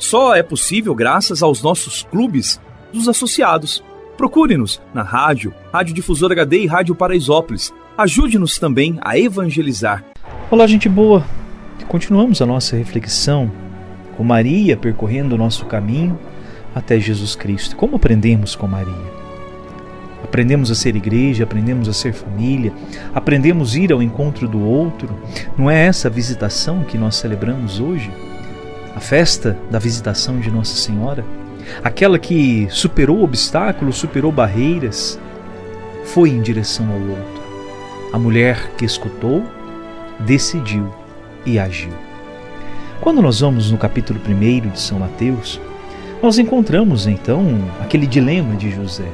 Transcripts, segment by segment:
só é possível graças aos nossos clubes dos associados. Procure-nos na rádio, Rádio Difusor HD e Rádio Paraisópolis. Ajude-nos também a evangelizar. Olá, gente boa! Continuamos a nossa reflexão com Maria percorrendo o nosso caminho até Jesus Cristo. Como aprendemos com Maria? Aprendemos a ser igreja, aprendemos a ser família, aprendemos a ir ao encontro do outro. Não é essa a visitação que nós celebramos hoje? A festa da visitação de Nossa Senhora, aquela que superou obstáculos, superou barreiras, foi em direção ao outro. A mulher que escutou, decidiu e agiu. Quando nós vamos no capítulo 1 de São Mateus, nós encontramos então aquele dilema de José.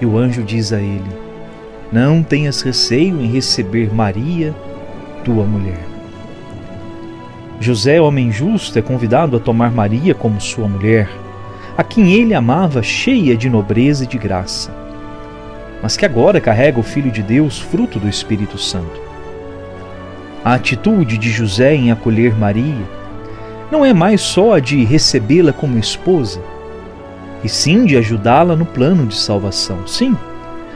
E o anjo diz a ele: Não tenhas receio em receber Maria, tua mulher José, homem justo, é convidado a tomar Maria como sua mulher, a quem ele amava cheia de nobreza e de graça, mas que agora carrega o Filho de Deus, fruto do Espírito Santo. A atitude de José em acolher Maria não é mais só a de recebê-la como esposa, e sim de ajudá-la no plano de salvação. Sim,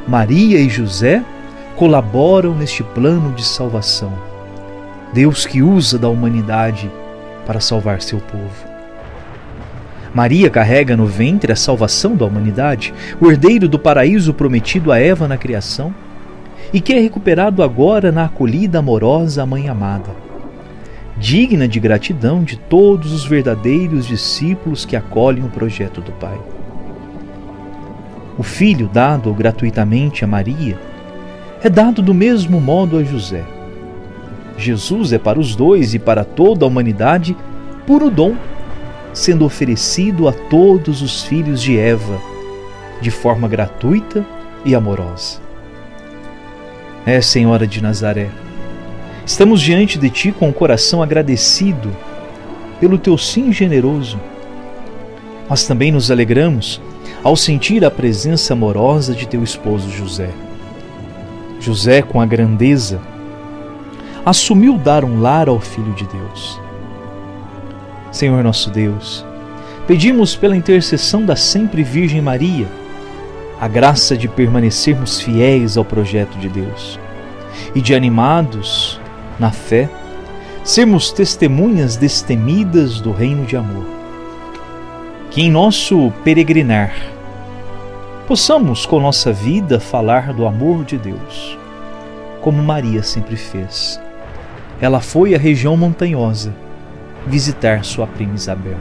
Maria e José colaboram neste plano de salvação Deus que usa da humanidade para salvar seu povo. Maria carrega no ventre a salvação da humanidade, o herdeiro do paraíso prometido a Eva na criação, e que é recuperado agora na acolhida amorosa à Mãe amada, digna de gratidão de todos os verdadeiros discípulos que acolhem o projeto do Pai. O filho dado gratuitamente a Maria é dado do mesmo modo a José Jesus é para os dois e para toda a humanidade puro dom, sendo oferecido a todos os filhos de Eva, de forma gratuita e amorosa. É, Senhora de Nazaré, estamos diante de Ti com o coração agradecido pelo Teu sim generoso. Mas também nos alegramos ao sentir a presença amorosa de Teu esposo José. José, com a grandeza assumiu dar um lar ao Filho de Deus. Senhor nosso Deus, pedimos pela intercessão da sempre Virgem Maria a graça de permanecermos fiéis ao projeto de Deus e de animados na fé, sermos testemunhas destemidas do reino de amor. Que em nosso peregrinar possamos com nossa vida falar do amor de Deus, como Maria sempre fez ela foi à região montanhosa visitar sua prima Isabel.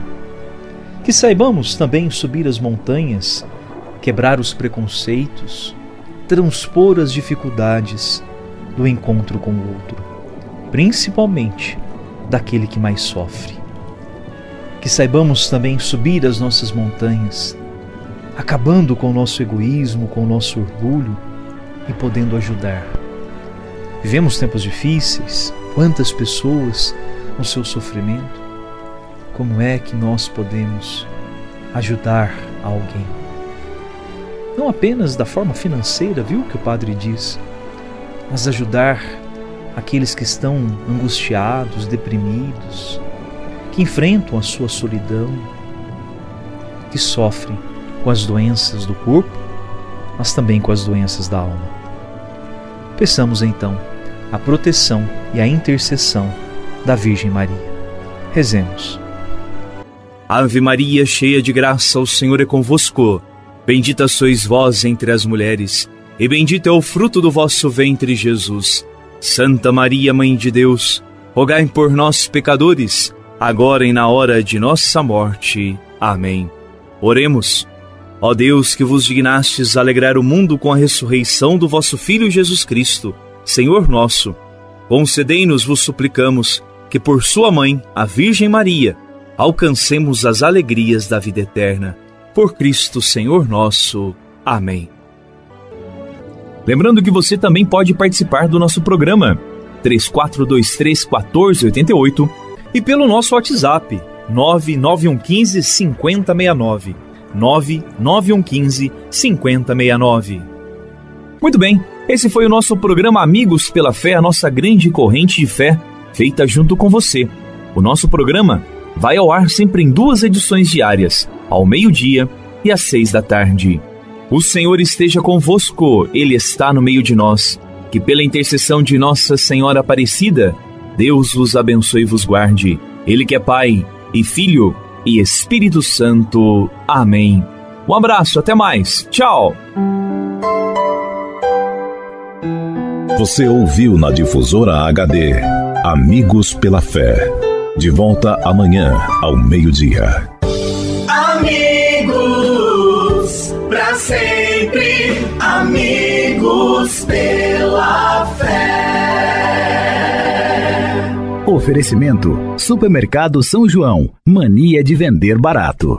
Que saibamos também subir as montanhas, quebrar os preconceitos, transpor as dificuldades do encontro com o outro, principalmente daquele que mais sofre. Que saibamos também subir as nossas montanhas, acabando com o nosso egoísmo, com o nosso orgulho e podendo ajudar. Vivemos tempos difíceis, Quantas pessoas no seu sofrimento? Como é que nós podemos ajudar alguém? Não apenas da forma financeira, viu que o padre diz, mas ajudar aqueles que estão angustiados, deprimidos, que enfrentam a sua solidão, que sofrem com as doenças do corpo, mas também com as doenças da alma. Peçamos então a proteção e a intercessão da Virgem Maria. Rezemos. Ave Maria, cheia de graça, o Senhor é convosco. Bendita sois vós entre as mulheres, e bendito é o fruto do vosso ventre, Jesus. Santa Maria, Mãe de Deus, rogai por nós, pecadores, agora e na hora de nossa morte. Amém. Oremos. Ó Deus, que vos dignastes alegrar o mundo com a ressurreição do vosso Filho Jesus Cristo, Senhor nosso, concedei-nos, vos suplicamos, que por sua mãe, a Virgem Maria, alcancemos as alegrias da vida eterna por Cristo Senhor nosso. Amém. Lembrando que você também pode participar do nosso programa 3423 1488 e pelo nosso WhatsApp 99115 5069 99115 5069. Muito bem, esse foi o nosso programa Amigos pela Fé, a nossa grande corrente de fé feita junto com você. O nosso programa vai ao ar sempre em duas edições diárias ao meio-dia e às seis da tarde. O Senhor esteja convosco, Ele está no meio de nós. Que pela intercessão de Nossa Senhora Aparecida, Deus vos abençoe e vos guarde. Ele que é Pai e Filho e Espírito Santo. Amém. Um abraço, até mais. Tchau. Você ouviu na difusora HD Amigos pela Fé. De volta amanhã ao meio-dia. sempre amigos pela fé. Oferecimento: Supermercado São João. Mania de vender barato.